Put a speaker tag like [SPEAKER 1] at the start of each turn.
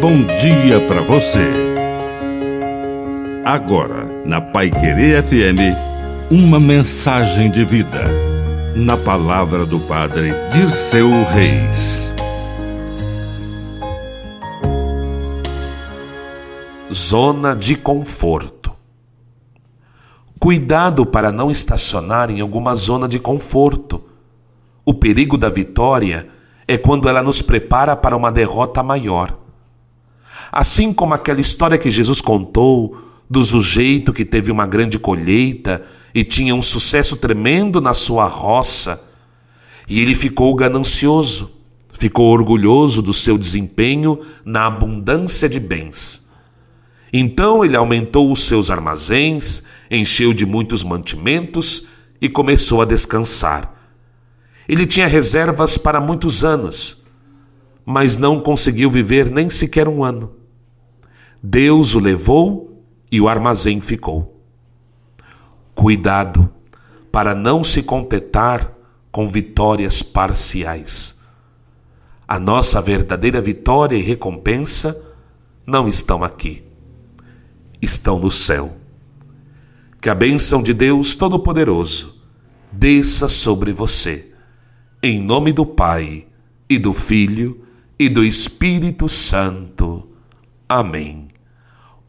[SPEAKER 1] bom dia para você. Agora, na Pai Querer FM, uma mensagem de vida. Na palavra do Padre Dirceu Reis.
[SPEAKER 2] Zona de conforto. Cuidado para não estacionar em alguma zona de conforto. O perigo da vitória é quando ela nos prepara para uma derrota maior. Assim como aquela história que Jesus contou do sujeito que teve uma grande colheita e tinha um sucesso tremendo na sua roça, e ele ficou ganancioso, ficou orgulhoso do seu desempenho na abundância de bens. Então ele aumentou os seus armazéns, encheu de muitos mantimentos e começou a descansar. Ele tinha reservas para muitos anos, mas não conseguiu viver nem sequer um ano. Deus o levou e o armazém ficou. Cuidado para não se contentar com vitórias parciais. A nossa verdadeira vitória e recompensa não estão aqui, estão no céu. Que a bênção de Deus Todo-Poderoso desça sobre você, em nome do Pai, e do Filho, e do Espírito Santo. Amém.